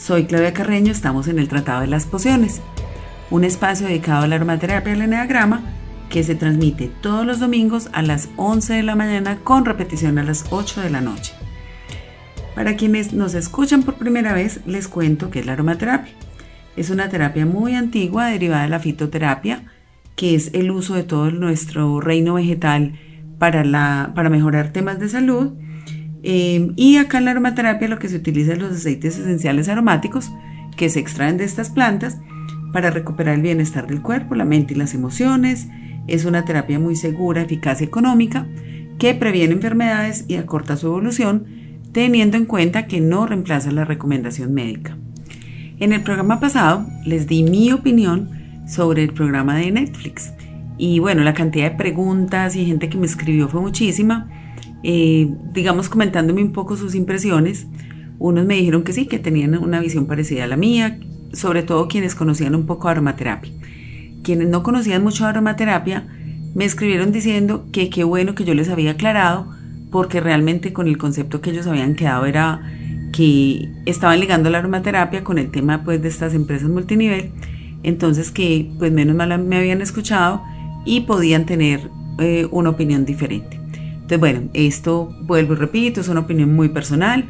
Soy Claudia Carreño, estamos en el Tratado de las Pociones, un espacio dedicado a la aromaterapia al eneagrama que se transmite todos los domingos a las 11 de la mañana con repetición a las 8 de la noche. Para quienes nos escuchan por primera vez, les cuento que es la aromaterapia. Es una terapia muy antigua derivada de la fitoterapia, que es el uso de todo nuestro reino vegetal para, para mejorar temas de salud Em, y acá en la aromaterapia lo que se utiliza es los aceites esenciales aromáticos que se extraen de estas plantas para recuperar el bienestar del cuerpo, la mente y las emociones. Es una terapia muy segura, eficaz y económica que previene enfermedades y acorta su evolución, teniendo en cuenta que no reemplaza la recomendación médica. En el programa pasado les di mi opinión sobre el programa de Netflix y bueno, la cantidad de preguntas y gente que me escribió fue muchísima eh, digamos comentándome un poco sus impresiones. Unos me dijeron que sí, que tenían una visión parecida a la mía, sobre todo quienes conocían un poco aromaterapia. Quienes no conocían mucho aromaterapia me escribieron diciendo que qué bueno que yo les había aclarado, porque realmente con el concepto que ellos habían quedado era que estaban ligando la aromaterapia con el tema pues de estas empresas multinivel, entonces que pues menos mal me habían escuchado y podían tener eh, una opinión diferente. Entonces, bueno, esto vuelvo y repito, es una opinión muy personal,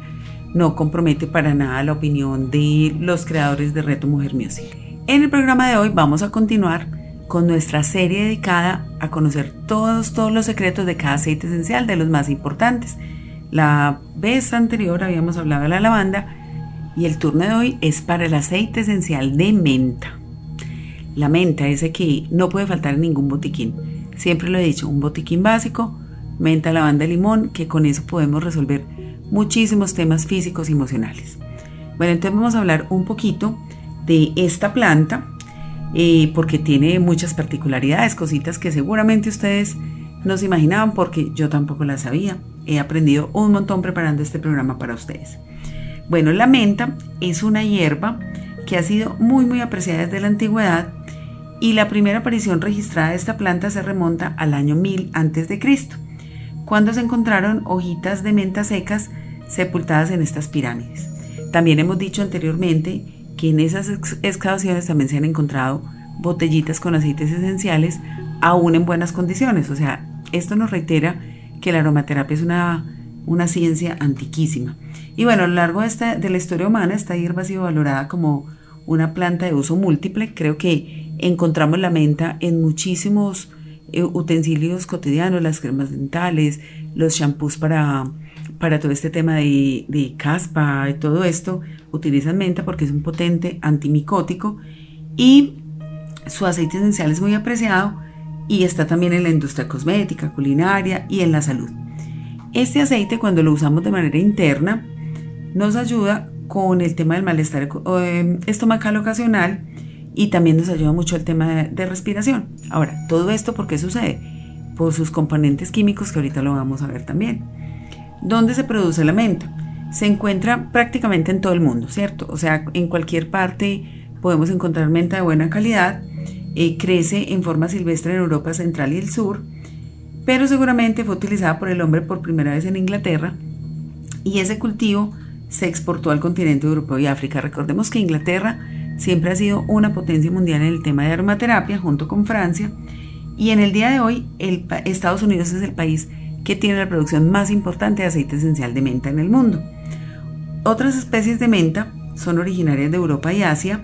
no compromete para nada la opinión de los creadores de Reto Mujer Music. En el programa de hoy vamos a continuar con nuestra serie dedicada a conocer todos, todos los secretos de cada aceite esencial, de los más importantes. La vez anterior habíamos hablado de la lavanda y el turno de hoy es para el aceite esencial de menta. La menta es el que no puede faltar en ningún botiquín. Siempre lo he dicho, un botiquín básico menta, lavanda, limón, que con eso podemos resolver muchísimos temas físicos y emocionales. Bueno, entonces vamos a hablar un poquito de esta planta, eh, porque tiene muchas particularidades, cositas que seguramente ustedes no se imaginaban, porque yo tampoco las sabía. He aprendido un montón preparando este programa para ustedes. Bueno, la menta es una hierba que ha sido muy muy apreciada desde la antigüedad y la primera aparición registrada de esta planta se remonta al año 1000 a.C cuando se encontraron hojitas de menta secas sepultadas en estas pirámides. También hemos dicho anteriormente que en esas excavaciones también se han encontrado botellitas con aceites esenciales aún en buenas condiciones. O sea, esto nos reitera que la aromaterapia es una, una ciencia antiquísima. Y bueno, a lo largo de, la historia humana, esta hierba ha sido valorada como una planta de uso múltiple. Creo que encontramos la menta en muchísimos utensilios cotidianos, las cremas dentales, los shampoos para, para todo este tema de, de caspa y todo esto, utilizan menta porque es un potente antimicótico y su aceite esencial es muy apreciado y está también en la industria cosmética, culinaria y en la salud. Este aceite cuando lo usamos de manera interna nos ayuda con el tema del malestar eh, estomacal ocasional y también nos ayuda mucho el tema de, respiración. Ahora, todo esto, ¿por qué sucede? Por sus componentes químicos que ahorita lo vamos a ver también. ¿Dónde se produce la menta? Se encuentra prácticamente en todo el mundo, ¿cierto? O sea, en cualquier parte podemos encontrar menta de buena calidad. Eh, crece en forma silvestre en Europa Central y el Sur, pero seguramente fue utilizada por el hombre por primera vez en Inglaterra y ese cultivo se exportó al continente europeo y África. Recordemos que Inglaterra siempre ha sido una potencia mundial en el tema de aromaterapia junto con Francia y en el día de hoy el, Estados Unidos es el país que tiene la producción más importante de aceite esencial de menta en el mundo. Otras especies de menta son originarias de Europa y Asia,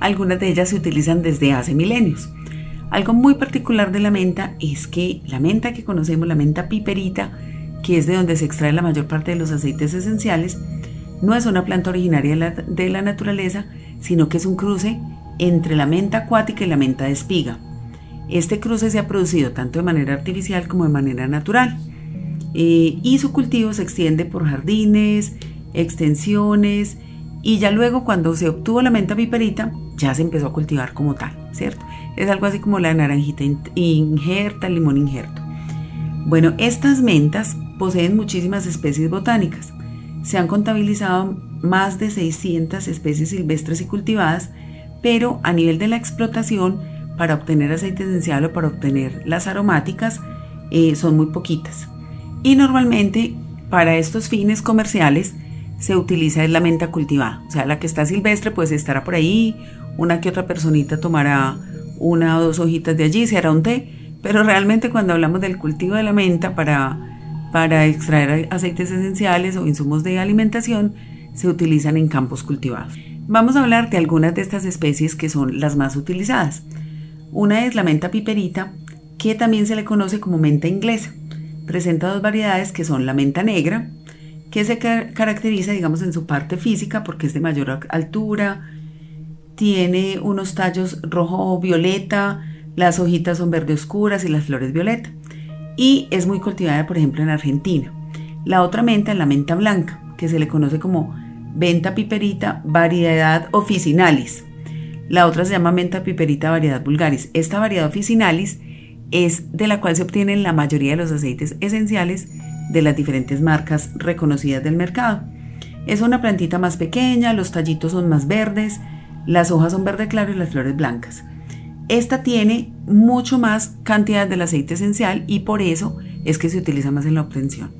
algunas de ellas se utilizan desde hace milenios. Algo muy particular de la menta es que la menta que conocemos, la menta piperita, que es de donde se extrae la mayor parte de los aceites esenciales, no es una planta originaria de la naturaleza, sino que es un cruce entre la menta acuática y la menta de espiga. Este cruce se ha producido tanto de manera artificial como de manera natural eh, y su cultivo se extiende por jardines, extensiones y ya luego cuando se obtuvo la menta piperita ya se empezó a cultivar como tal, ¿cierto? Es algo así como la naranjita injerta, el limón injerto. Bueno, estas mentas poseen muchísimas especies botánicas. Se han contabilizado más de 600 especies silvestres y cultivadas, pero a nivel de la explotación, para obtener aceite esencial o para obtener las aromáticas, eh, son muy poquitas. Y normalmente para estos fines comerciales se utiliza la menta cultivada. O sea, la que está silvestre pues estará por ahí, una que otra personita tomará una o dos hojitas de allí, se hará un té, pero realmente cuando hablamos del cultivo de la menta para, para extraer aceites esenciales o insumos de alimentación, se utilizan en campos cultivados. Vamos a hablar de algunas de estas especies que son las más utilizadas. Una es la menta piperita, que también se le conoce como menta inglesa. Presenta dos variedades que son la menta negra, que se caracteriza, digamos, en su parte física porque es de mayor altura, tiene unos tallos rojo-violeta, las hojitas son verde oscuras y las flores violeta. Y es muy cultivada, por ejemplo, en Argentina. La otra menta es la menta blanca, que se le conoce como venta piperita variedad officinalis. La otra se llama menta piperita variedad vulgaris. Esta variedad officinalis es de la cual se obtienen la mayoría de los aceites esenciales de las diferentes marcas reconocidas del mercado. Es una plantita más pequeña, los tallitos son más verdes, las hojas son verde claro y las flores blancas. Esta tiene mucho más cantidad del aceite esencial y por eso es que se utiliza más en la obtención.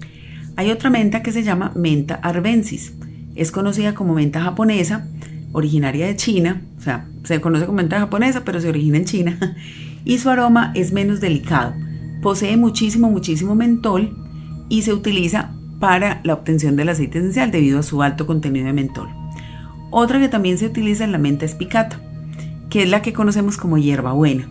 Hay otra menta que se llama menta arbensis. Es conocida como menta japonesa, originaria de China, o sea, se conoce como menta japonesa, pero se origina en China y su aroma es menos delicado. Posee muchísimo, muchísimo mentol y se utiliza para la obtención del aceite esencial debido a su alto contenido de mentol. Otra que también se utiliza es la menta espicata, que es la que conocemos como hierbabuena.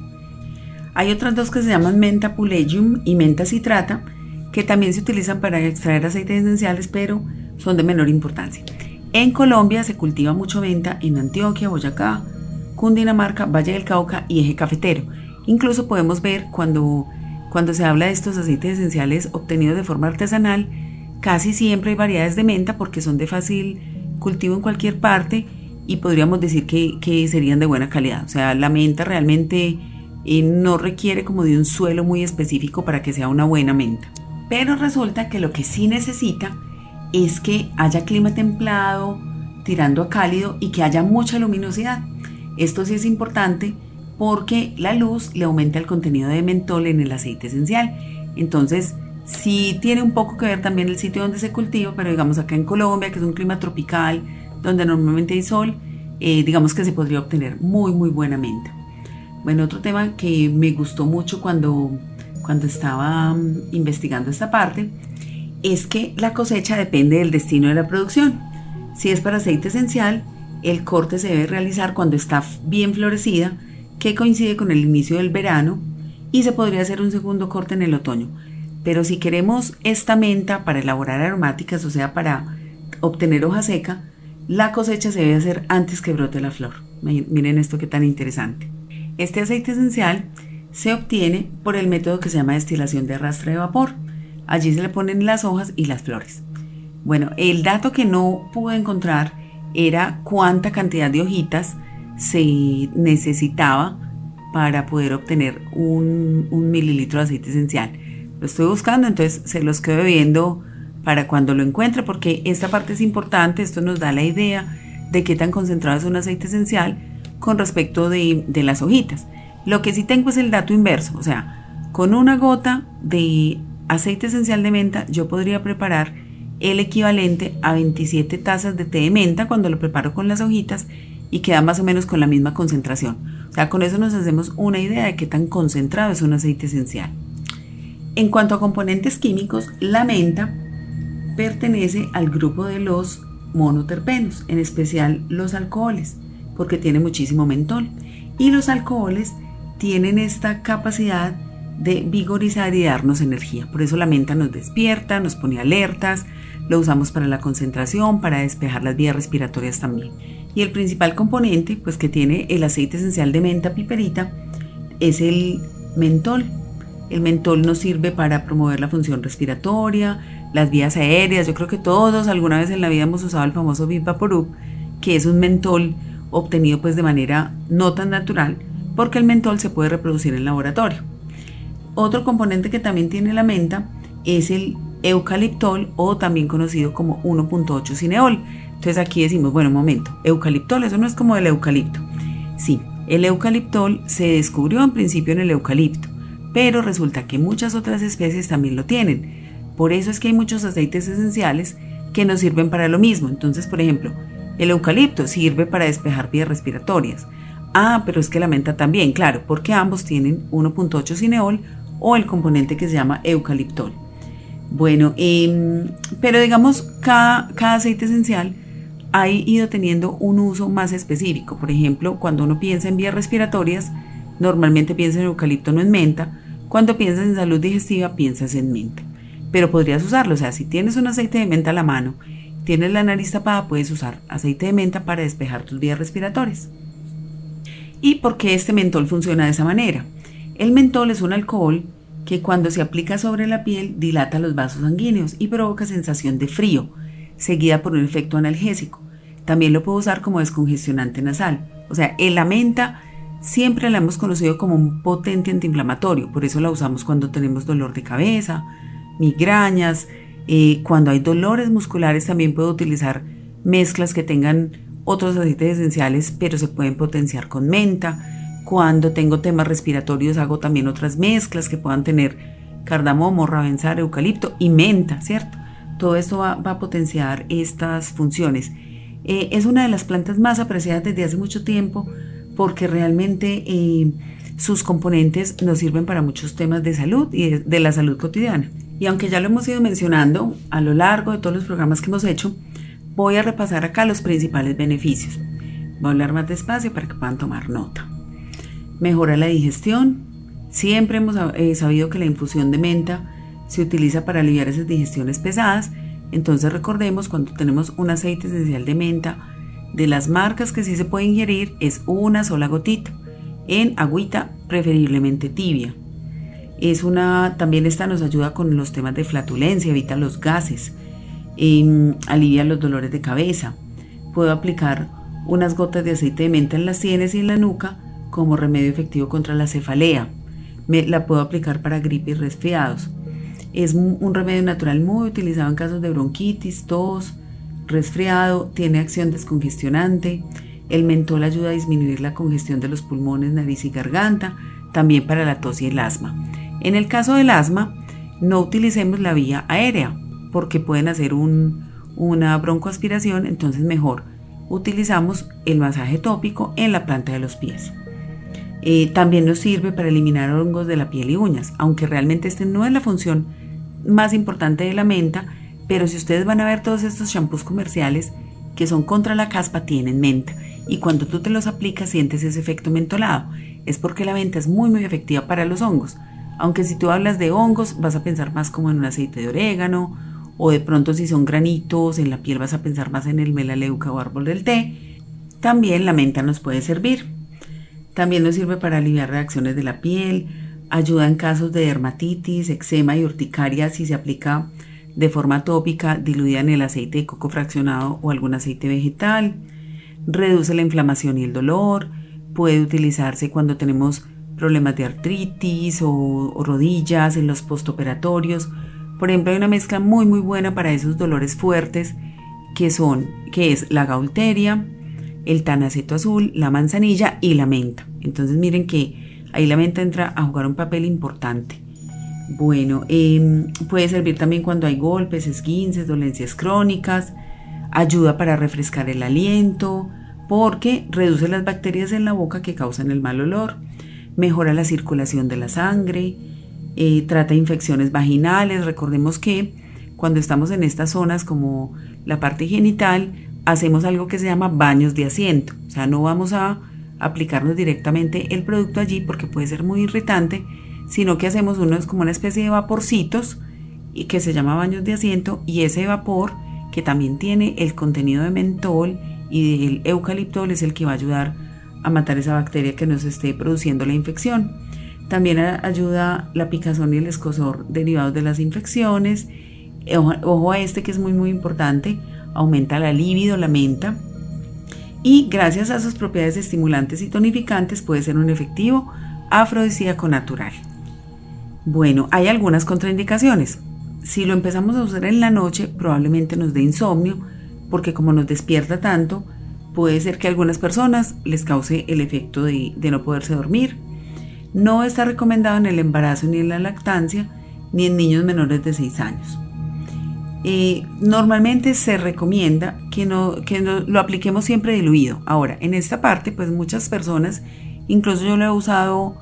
Hay otras dos que se llaman menta pulegium y menta citrata, que también se utilizan para extraer aceites esenciales, pero son de menor importancia. En Colombia se cultiva mucho menta en Antioquia, Boyacá, Cundinamarca, Valle del Cauca y Eje Cafetero. Incluso podemos ver cuando, cuando se habla de estos aceites esenciales obtenidos de forma artesanal, casi siempre hay variedades de menta porque son de fácil cultivo en cualquier parte y podríamos decir que, serían de buena calidad. O sea, la menta realmente eh, no requiere como de un suelo muy específico para que sea una buena menta. Pero resulta que lo que sí necesita es que haya clima templado, tirando a cálido y que haya mucha luminosidad. Esto sí es importante porque la luz le aumenta el contenido de mentol en el aceite esencial. Entonces, sí tiene un poco que ver también el sitio donde se cultiva, pero digamos acá en Colombia, que es un clima tropical, donde normalmente hay sol, eh, digamos que se podría obtener muy, muy buena menta. Bueno, otro tema que me gustó mucho cuando, cuando estaba mm, investigando esta parte es que la cosecha depende del destino de la producción. Si es para aceite esencial, el corte se debe realizar cuando está bien florecida, que coincide con el inicio del verano y se podría hacer un segundo corte en el otoño. Pero si queremos esta menta para elaborar aromáticas, o sea, para obtener hoja seca, la cosecha se debe hacer antes que brote la flor. Miren esto que tan interesante. Este aceite esencial se obtiene por el método que se llama destilación de arrastre de vapor. Allí se le ponen las hojas y las flores. Bueno, el dato que no pude encontrar era cuánta cantidad de hojitas se necesitaba para poder obtener un, mililitro de aceite esencial. Lo estoy buscando, entonces se los quedo viendo para cuando lo encuentre, porque esta parte es importante, esto nos da la idea de qué tan concentrado es un aceite esencial con respecto de, de las hojitas. Lo que sí tengo es el dato inverso, o sea, con una gota de aceite esencial de menta yo podría preparar el equivalente a 27 tazas de té de menta cuando lo preparo con las hojitas y queda más o menos con la misma concentración. O sea, con eso nos hacemos una idea de qué tan concentrado es un aceite esencial. En cuanto a componentes químicos, la menta pertenece al grupo de los monoterpenos, en especial los alcoholes, porque tiene muchísimo mentol. Y los alcoholes tienen esta capacidad de vigorizar y darnos energía. Por eso la menta nos despierta, nos pone alertas, lo usamos para la concentración, para despejar las vías respiratorias también. Y el principal componente, pues que tiene el aceite esencial de menta piperita, es el mentol. El mentol nos sirve para promover la función respiratoria, las vías aéreas. Yo creo que todos alguna vez en la vida hemos usado el famoso Vaporub, que es un mentol obtenido pues de manera no tan natural, porque el mentol se puede reproducir en laboratorio. Otro componente que también tiene la menta es el eucaliptol o también conocido como 1.8 cineol. Entonces aquí decimos, bueno, un momento, eucaliptol, eso no es como el eucalipto. Sí, el eucaliptol se descubrió en principio en el eucalipto, pero resulta que muchas otras especies también lo tienen. Por eso es que hay muchos aceites esenciales que nos sirven para lo mismo. Entonces, por ejemplo, el eucalipto sirve para despejar vías respiratorias. Ah, pero es que la menta también, claro, porque ambos tienen 1.8 cineol o el componente que se llama eucaliptol. Bueno, em, pero digamos, cada, cada aceite esencial ha ido teniendo un uso más específico. Por ejemplo, cuando uno piensa en vías respiratorias, normalmente piensa en eucalipto, no en menta. Cuando piensas en salud digestiva, piensas en menta. Pero podrías usarlo, o sea, si tienes un aceite de menta a la mano, tienes la nariz tapada, puedes usar aceite de menta para despejar tus vías respiratorias. ¿Y por qué este mentol funciona de esa manera? El mentol es un alcohol que cuando se aplica sobre la piel dilata los vasos sanguíneos y provoca sensación de frío, seguida por un efecto analgésico. También lo puedo usar como descongestionante nasal. O sea, la menta siempre la hemos conocido como un potente antiinflamatorio, por eso la usamos cuando tenemos dolor de cabeza, migrañas, eh, cuando hay dolores musculares también puedo utilizar mezclas que tengan otros aceites esenciales, pero se pueden potenciar con menta. Cuando tengo temas respiratorios hago también otras mezclas que puedan tener cardamomo, ravensar, eucalipto y menta, ¿cierto? Todo esto va, a potenciar estas funciones. Eh, es una de las plantas más apreciadas desde hace mucho tiempo porque realmente eh, sus componentes nos sirven para muchos temas de salud y de, la salud cotidiana. Y aunque ya lo hemos ido mencionando a lo largo de todos los programas que hemos hecho, voy a repasar acá los principales beneficios. Voy a hablar más despacio para que puedan tomar nota mejora la digestión. Siempre hemos eh, sabido que la infusión de menta se utiliza para aliviar esas digestiones pesadas. Entonces recordemos cuando tenemos un aceite esencial de menta, de las marcas que sí se puede ingerir es una sola gotita en agüita preferiblemente tibia. Es una, también esta nos ayuda con los temas de flatulencia, evita los gases, em, alivia los dolores de cabeza. Puedo aplicar unas gotas de aceite de menta en las sienes y en la nuca como remedio efectivo contra la cefalea. Me, la puedo aplicar para gripe y resfriados. Es un remedio natural muy utilizado en casos de bronquitis, tos, resfriado, tiene acción descongestionante. El mentol ayuda a disminuir la congestión de los pulmones, nariz y garganta, también para la tos y el asma. En el caso del asma, no utilicemos la vía aérea porque pueden hacer una broncoaspiración, entonces mejor utilizamos el masaje tópico en la planta de los pies. Eh, también nos sirve para eliminar hongos de la piel y uñas, aunque realmente este no es la función más importante de la menta, pero si ustedes van a ver todos estos shampoos comerciales que son contra la caspa tienen menta y cuando tú te los aplicas sientes ese efecto mentolado. Es porque la menta es muy muy efectiva para los hongos. Aunque si tú hablas de hongos vas a pensar más como en un aceite de orégano o de pronto si son granitos en la piel vas a pensar más en el melaleuca o árbol del té. También la menta nos puede servir. También nos sirve para aliviar reacciones de la piel, ayuda en casos de dermatitis, eczema y urticaria si se aplica de forma tópica diluida en el aceite de coco fraccionado o algún aceite vegetal, reduce la inflamación y el dolor, puede utilizarse cuando tenemos problemas de artritis o, rodillas en los postoperatorios. Por ejemplo, hay una mezcla muy muy buena para esos dolores fuertes que son que es la gaulteria, el tanaceto azul, la manzanilla y la menta. Entonces miren que ahí la menta entra a jugar un papel importante. Bueno, em, puede servir también cuando hay golpes, esguinces, dolencias crónicas, ayuda para refrescar el aliento, porque reduce las bacterias en la boca que causan el mal olor, mejora la circulación de la sangre, eh, trata infecciones vaginales. Recordemos que cuando estamos en estas zonas como la parte genital, hacemos algo que se llama baños de asiento. O sea, no vamos a aplicarnos directamente el producto allí porque puede ser muy irritante, sino que hacemos unos como una especie de vaporcitos y que se llama baños de asiento y ese vapor que también tiene el contenido de mentol y del eucaliptol es el que va a ayudar a matar esa bacteria que nos esté produciendo la infección. También ayuda la picazón y el escosor derivados de las infecciones. Ojo, ojo a este que es muy muy importante aumenta la libido, la menta, y gracias a sus propiedades estimulantes y tonificantes puede ser un efectivo afrodisíaco natural. Bueno, hay algunas contraindicaciones. Si lo empezamos a usar en la noche, probablemente nos dé insomnio, porque como nos despierta tanto, puede ser que a algunas personas les cause el efecto de, no poderse dormir. No está recomendado en el embarazo ni en la lactancia, ni en niños menores de 6 años. Eh, normalmente se recomienda que, no, que lo apliquemos siempre diluido. Ahora, en esta parte, pues muchas personas, incluso yo lo he usado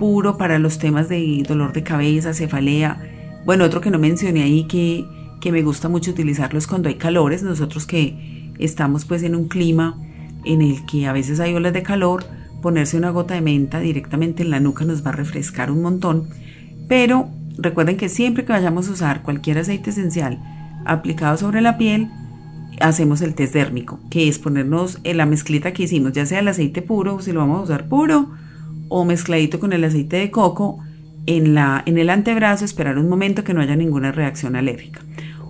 puro para los temas de dolor de cabeza, cefalea. Bueno, otro que no mencioné ahí que, que me gusta mucho utilizarlo es cuando hay calores. Nosotros que estamos pues en un clima en el que a veces hay olas de calor, ponerse una gota de menta directamente en la nuca nos va a refrescar un montón. Pero recuerden que siempre que vayamos a usar cualquier aceite esencial aplicado sobre la piel, hacemos el test dérmico, que es ponernos en la mezclita que hicimos, ya sea el aceite puro, si lo vamos a usar puro, o mezcladito con el aceite de coco en, la, en el antebrazo, esperar un momento que no haya ninguna reacción alérgica.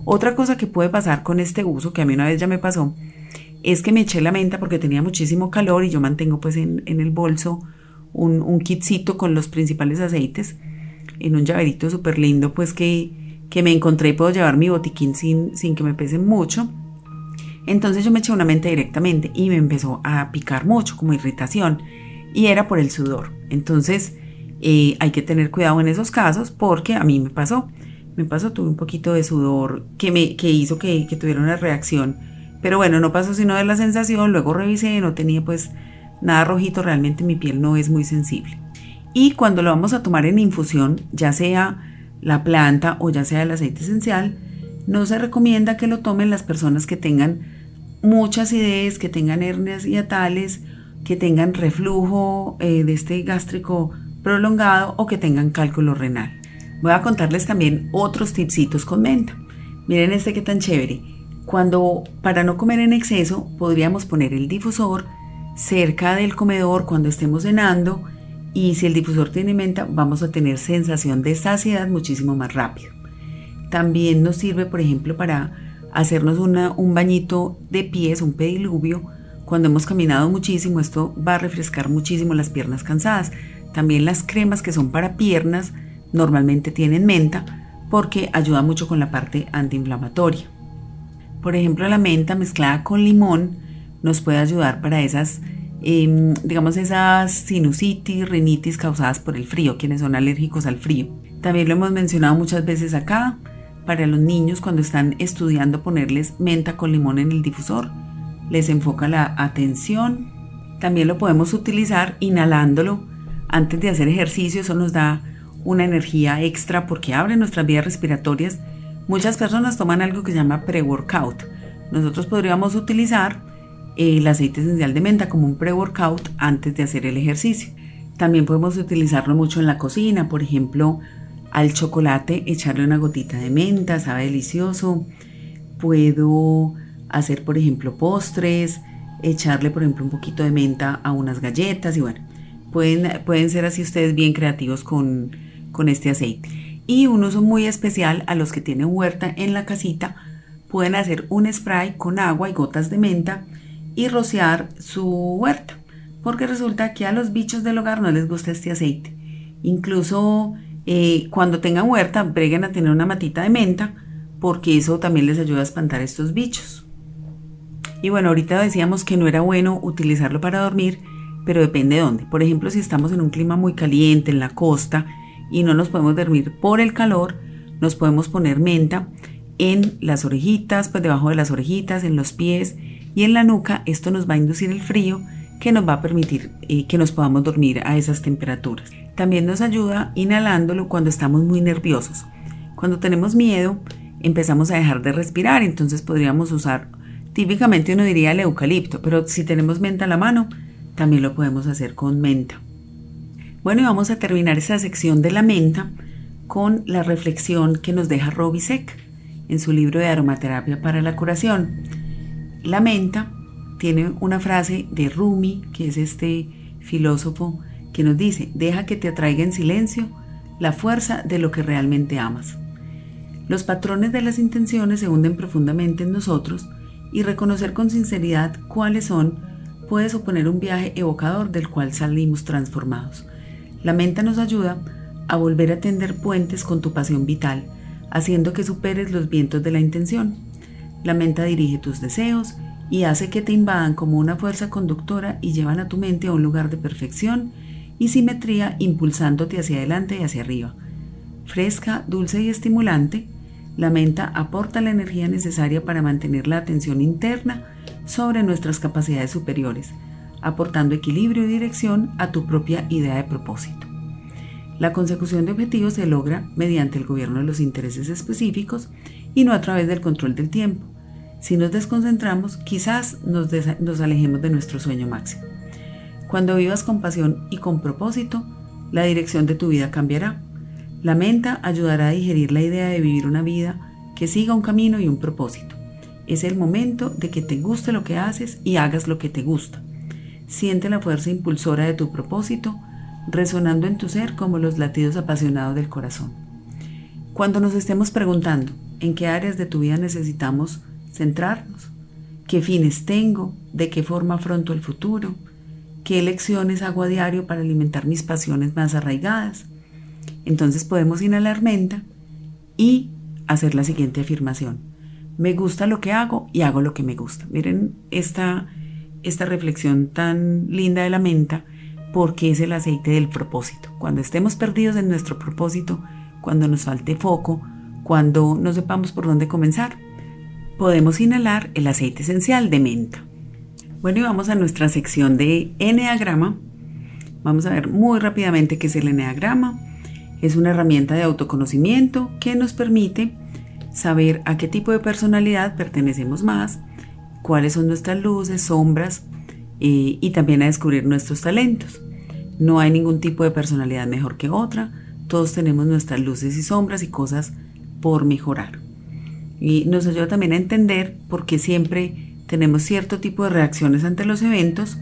Otra cosa que puede pasar con este uso, que a mí una vez ya me pasó, es que me eché la menta porque tenía muchísimo calor y yo mantengo pues en, el bolso un, un, kitcito con los principales aceites en un llaverito súper lindo pues que, que, me encontré y puedo llevar mi botiquín sin, sin que me pese mucho. Entonces yo me eché una menta directamente y me empezó a picar mucho como irritación y era por el sudor. Entonces eh, hay que tener cuidado en esos casos porque a mí me pasó. Me pasó, tuve un poquito de sudor que, me, que hizo que, que tuviera una reacción. Pero bueno, no pasó sino de la sensación. Luego revisé, no tenía pues nada rojito. Realmente mi piel no es muy sensible. Y cuando lo vamos a tomar en infusión, ya sea la planta o ya sea el aceite esencial, no se recomienda que lo tomen las personas que tengan muchas ideas, que tengan hernias hiatales que tengan reflujo eh, de este gástrico prolongado o que tengan cálculo renal. Voy a contarles también otros tipsitos con menta. Miren este que tan chévere. Cuando para no comer en exceso podríamos poner el difusor cerca del comedor cuando estemos cenando y si el difusor tiene menta vamos a tener sensación de saciedad muchísimo más rápido. También nos sirve por ejemplo para hacernos un bañito de pies, un pediluvio cuando hemos caminado muchísimo, esto va a refrescar muchísimo las piernas cansadas. También las cremas que son para piernas normalmente tienen menta porque ayuda mucho con la parte antiinflamatoria. Por ejemplo, la menta mezclada con limón nos puede ayudar para esas, em, digamos, esas sinusitis, rinitis causadas por el frío, quienes son alérgicos al frío. También lo hemos mencionado muchas veces acá, para los niños cuando están estudiando ponerles menta con limón en el difusor les enfoca la atención. También lo podemos utilizar inhalándolo antes de hacer ejercicio, eso nos da una energía extra porque abre nuestras vías respiratorias. Muchas personas toman algo que se llama pre-workout. Nosotros podríamos utilizar el aceite esencial de menta como un pre-workout antes de hacer el ejercicio. También podemos utilizarlo mucho en la cocina, por ejemplo, al chocolate echarle una gotita de menta, sabe delicioso. Puedo hacer, por ejemplo, postres, echarle, por ejemplo, un poquito de menta a unas galletas y bueno, pueden, pueden ser así ustedes bien creativos con, con este aceite. Y un uso muy especial a los que tienen huerta en la casita, pueden hacer un spray con agua y gotas de menta y rociar su huerta, porque resulta que a los bichos del hogar no les gusta este aceite. Incluso eh, cuando tengan huerta, breguen a tener una matita de menta, porque eso también les ayuda a espantar estos bichos. Y bueno, ahorita decíamos que no era bueno utilizarlo para dormir, pero depende de dónde. Por ejemplo, si estamos en un clima muy caliente, en la costa, y no nos podemos dormir por el calor, nos podemos poner menta en las orejitas, pues debajo de las orejitas, en los pies y en la nuca. Esto nos va a inducir el frío que nos va a permitir eh, que nos podamos dormir a esas temperaturas. También nos ayuda inhalándolo cuando estamos muy nerviosos. Cuando tenemos miedo, empezamos a dejar de respirar, entonces podríamos usar Típicamente uno diría el eucalipto, pero si tenemos menta a la mano, también lo podemos hacer con menta. Bueno, y vamos a terminar esta sección de la menta con la reflexión que nos deja Robisek en su libro de aromaterapia para la curación. La menta tiene una frase de Rumi, que es este filósofo, que nos dice, deja que te atraiga en silencio la fuerza de lo que realmente amas. Los patrones de las intenciones se hunden profundamente en nosotros y reconocer con sinceridad cuáles son puede suponer un viaje evocador del cual salimos transformados. La menta nos ayuda a volver a tender puentes con tu pasión vital, haciendo que superes los vientos de la intención. La menta dirige tus deseos y hace que te invadan como una fuerza conductora y llevan a tu mente a un lugar de perfección y simetría impulsándote hacia adelante y hacia arriba. Fresca, dulce y estimulante, la menta aporta la energía necesaria para mantener la atención interna sobre nuestras capacidades superiores, aportando equilibrio y dirección a tu propia idea de propósito. La consecución de objetivos se logra mediante el gobierno de los intereses específicos y no a través del control del tiempo. Si nos desconcentramos, quizás nos, nos alejemos de nuestro sueño máximo. Cuando vivas con pasión y con propósito, la dirección de tu vida cambiará. La menta ayudará a digerir la idea de vivir una vida que siga un camino y un propósito. Es el momento de que te guste lo que haces y hagas lo que te gusta. Siente la fuerza impulsora de tu propósito resonando en tu ser como los latidos apasionados del corazón. Cuando nos estemos preguntando en qué áreas de tu vida necesitamos centrarnos, qué fines tengo, de qué forma afronto el futuro, qué lecciones hago a diario para alimentar mis pasiones más arraigadas, entonces podemos inhalar menta y hacer la siguiente afirmación. Me gusta lo que hago y hago lo que me gusta. Miren esta, esta reflexión tan linda de la menta porque es el aceite del propósito. Cuando estemos perdidos en nuestro propósito, cuando nos falte foco, cuando no sepamos por dónde comenzar, podemos inhalar el aceite esencial de menta. Bueno, y vamos a nuestra sección de Enneagrama. Vamos a ver muy rápidamente qué es el Enneagrama. Es una herramienta de autoconocimiento que nos permite saber a qué tipo de personalidad pertenecemos más, cuáles son nuestras luces, sombras y también a descubrir nuestros talentos. No hay ningún tipo de personalidad mejor que otra, todos tenemos nuestras luces y sombras y cosas por mejorar. Y nos ayuda también a entender por qué siempre tenemos cierto tipo de reacciones ante los eventos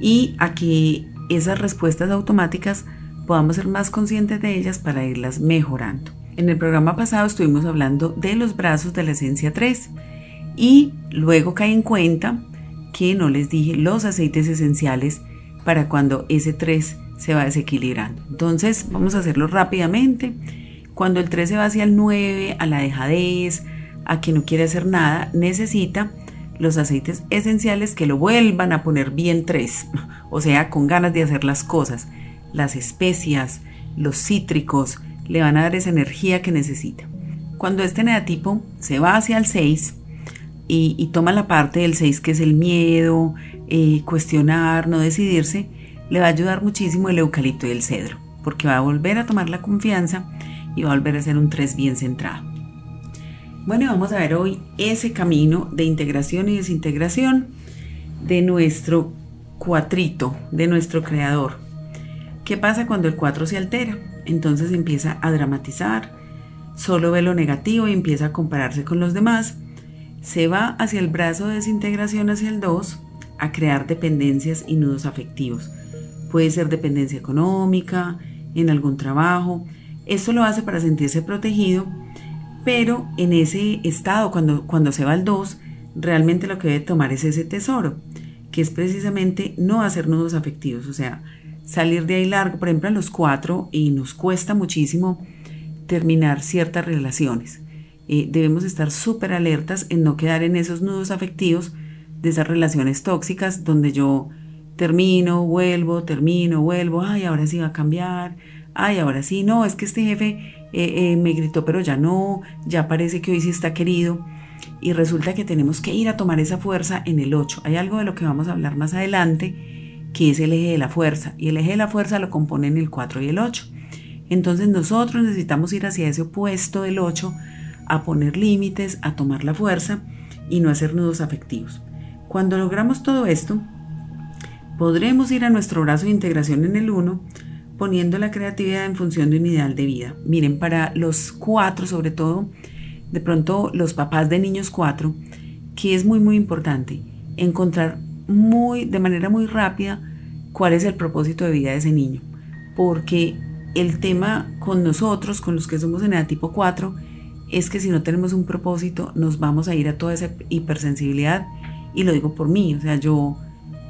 y a que esas respuestas automáticas podamos ser más conscientes de ellas para irlas mejorando. En el programa pasado estuvimos hablando de los brazos de la esencia 3 y luego caí en cuenta que no les dije los aceites esenciales para cuando ese 3 se va desequilibrando. Entonces vamos a hacerlo rápidamente. Cuando el 3 se va hacia el 9, a la dejadez, a que no quiere hacer nada, necesita los aceites esenciales que lo vuelvan a poner bien 3, o sea, con ganas de hacer las cosas las especias, los cítricos, le van a dar esa energía que necesita. Cuando este negativo se va hacia el 6 y, toma la parte del 6 que es el miedo, eh, cuestionar, no decidirse, le va a ayudar muchísimo el eucalipto y el cedro, porque va a volver a tomar la confianza y va a volver a ser un 3 bien centrado. Bueno, vamos a ver hoy ese camino de integración y desintegración de nuestro cuatrito, de nuestro creador, ¿Qué pasa cuando el 4 se altera? Entonces empieza a dramatizar, solo ve lo negativo y empieza a compararse con los demás, se va hacia el brazo de desintegración hacia el 2 a crear dependencias y nudos afectivos. Puede ser dependencia económica, en algún trabajo. Esto lo hace para sentirse protegido, pero en ese estado, cuando, cuando se va al 2, realmente lo que debe tomar es ese tesoro, que es precisamente no hacer nudos afectivos, o sea, salir de ahí largo, por ejemplo, a los cuatro, y nos cuesta muchísimo terminar ciertas relaciones. Eh, debemos estar súper alertas en no quedar en esos nudos afectivos de esas relaciones tóxicas donde yo termino, vuelvo, termino, vuelvo, ay, ahora sí va a cambiar, ay, ahora sí, no, es que este jefe eh, eh, me gritó, pero ya no, ya parece que hoy sí está querido. Y resulta que tenemos que ir a tomar esa fuerza en el 8. Hay algo de lo que vamos a hablar más adelante que es el eje de la fuerza, y el eje de la fuerza lo componen el 4 y el 8. Entonces nosotros necesitamos ir hacia ese opuesto del 8, a poner límites, a tomar la fuerza y no hacer nudos afectivos. Cuando logramos todo esto, podremos ir a nuestro brazo de integración en el 1, poniendo la creatividad en función de un ideal de vida. Miren, para los cuatro, sobre todo, de pronto los papás de niños 4, que es muy, muy importante encontrar muy, de manera muy rápida cuál es el propósito de vida de ese niño. Porque el tema con nosotros, con los que somos en edad tipo 4, es que si no tenemos un propósito, nos vamos a ir a toda esa hipersensibilidad. Y lo digo por mí, o sea, yo,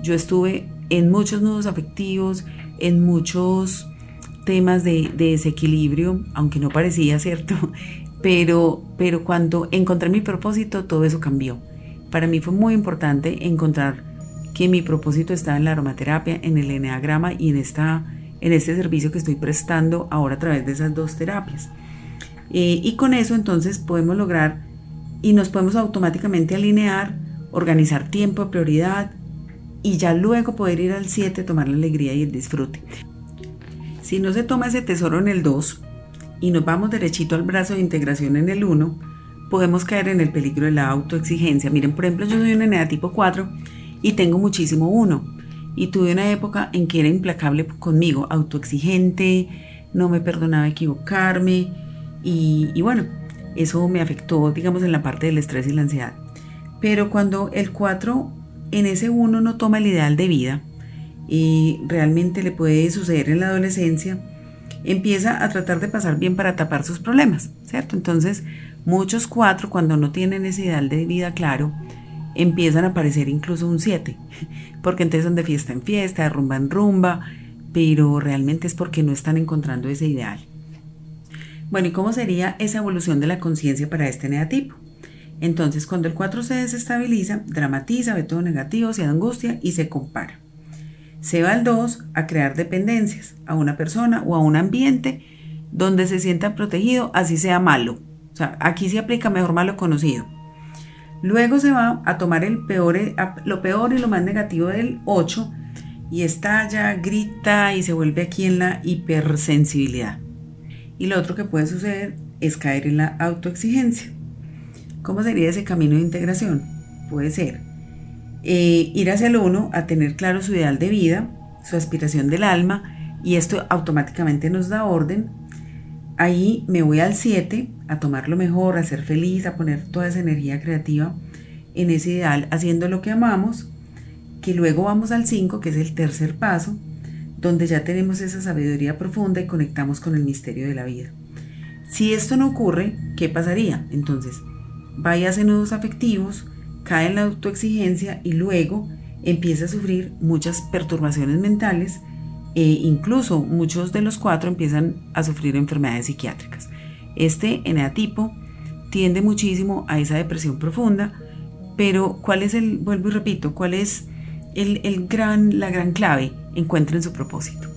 yo estuve en muchos nudos afectivos, en muchos temas de, desequilibrio, aunque no parecía cierto, pero, pero cuando encontré mi propósito, todo eso cambió. Para mí fue muy importante encontrar que mi propósito está en la aromaterapia, en el eneagrama y en, esta, en este servicio que estoy prestando ahora a través de esas dos terapias. Eh, y con eso entonces podemos lograr y nos podemos automáticamente alinear, organizar tiempo, prioridad y ya luego poder ir al 7, tomar la alegría y el disfrute. Si no se toma ese tesoro en el 2 y nos vamos derechito al brazo de integración en el 1, podemos caer en el peligro de la autoexigencia. Miren, por ejemplo, yo soy una enea tipo 4 y tengo muchísimo 1 y tuve una época en que era implacable conmigo, autoexigente, no me perdonaba equivocarme y, bueno, eso me afectó, digamos, en la parte del estrés y la ansiedad. Pero cuando el 4 en ese 1 no toma el ideal de vida, y realmente le puede suceder en la adolescencia, empieza a tratar de pasar bien para tapar sus problemas, ¿cierto? Entonces, muchos 4, cuando no tienen ese ideal de vida claro, empiezan a aparecer incluso un 7, porque entonces son de fiesta en fiesta, de rumba en rumba, pero realmente es porque no están encontrando ese ideal. Bueno, ¿y cómo sería esa evolución de la conciencia para este negativo? Entonces, cuando el 4 se desestabiliza, dramatiza, ve todo negativo, se angustia y se compara. Se va al 2 a crear dependencias a una persona o a un ambiente donde se sienta protegido, así sea malo. O sea, aquí se aplica mejor malo conocido. Luego se va a tomar el peor, lo peor y lo más negativo del 8 y estalla, grita y se vuelve aquí en la hipersensibilidad. Y lo otro que puede suceder es caer en la autoexigencia. ¿Cómo sería ese camino de integración? Puede ser eh, ir hacia el uno a tener claro su ideal de vida, su aspiración del alma, y esto automáticamente nos da orden. Ahí me voy al 7 a tomar lo mejor, a ser feliz, a poner toda esa energía creativa en ese ideal, haciendo lo que amamos, que luego vamos al 5, que es el tercer paso, donde ya tenemos esa sabiduría profunda y conectamos con el misterio de la vida. Si esto no ocurre, ¿qué pasaría? Entonces, vaya a nudos afectivos, cae en la autoexigencia y luego empieza a sufrir muchas perturbaciones mentales e incluso muchos de los cuatro empiezan a sufrir enfermedades psiquiátricas. Este eneatipo tiende muchísimo a esa depresión profunda, pero ¿cuál es el, vuelvo y repito, cuál es el, gran, la gran clave? Encuentren su propósito.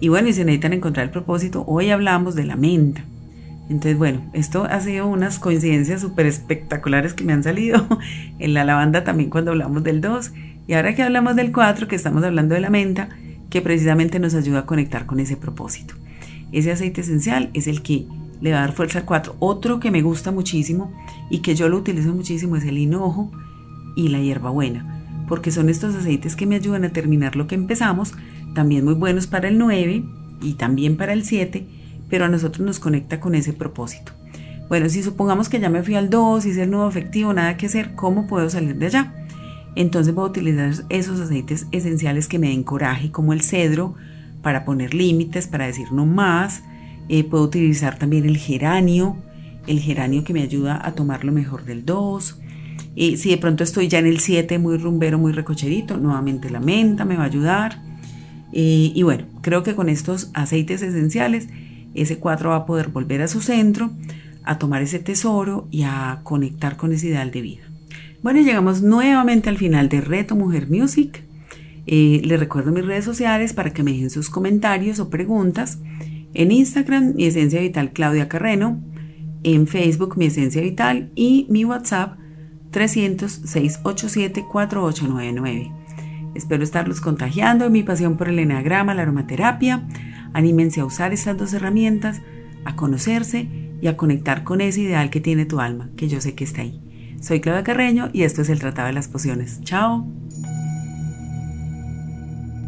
Y bueno, y si necesitan encontrar el propósito, hoy hablamos de la menta. Entonces, bueno, esto ha sido unas coincidencias súper espectaculares que me han salido en la lavanda también cuando hablamos del 2 y ahora que hablamos del 4, que estamos hablando de la menta, que precisamente nos ayuda a conectar con ese propósito. Ese aceite esencial es el que le va a dar fuerza al 4. Otro que me gusta muchísimo y que yo lo utilizo muchísimo es el hinojo y la hierbabuena porque son estos aceites que me ayudan a terminar lo que empezamos, también muy buenos para el 9 y también para el 7, pero a nosotros nos conecta con ese propósito. Bueno, si supongamos que ya me fui al 2, hice el nuevo efectivo, nada que hacer, ¿cómo puedo salir de allá? Entonces voy a utilizar esos aceites esenciales que me den coraje, como el cedro, para poner límites, para decir no más. Eh, puedo utilizar también el geranio, el geranio que me ayuda a tomar lo mejor del 2. Y si de pronto estoy ya en el 7, muy rumbero, muy recocherito, nuevamente la menta me va a ayudar. y bueno, creo que con estos aceites esenciales, ese 4 va a poder volver a su centro, a tomar ese tesoro y a conectar con ese ideal de vida. Bueno, llegamos nuevamente al final de Reto Mujer Music. Eh, les recuerdo mis redes sociales para que me dejen sus comentarios o preguntas. En Instagram, mi esencia vital Claudia Carreno. En Facebook, mi esencia vital. Y mi WhatsApp, 300-687-4899. Espero estarlos contagiando en mi pasión por el enagrama, la aromaterapia. Anímense a usar estas dos herramientas, a conocerse y a conectar con ese ideal que tiene tu alma, que yo sé que está ahí. Soy Claudia Carreño y esto es el Tratado de las Pociones. Chao.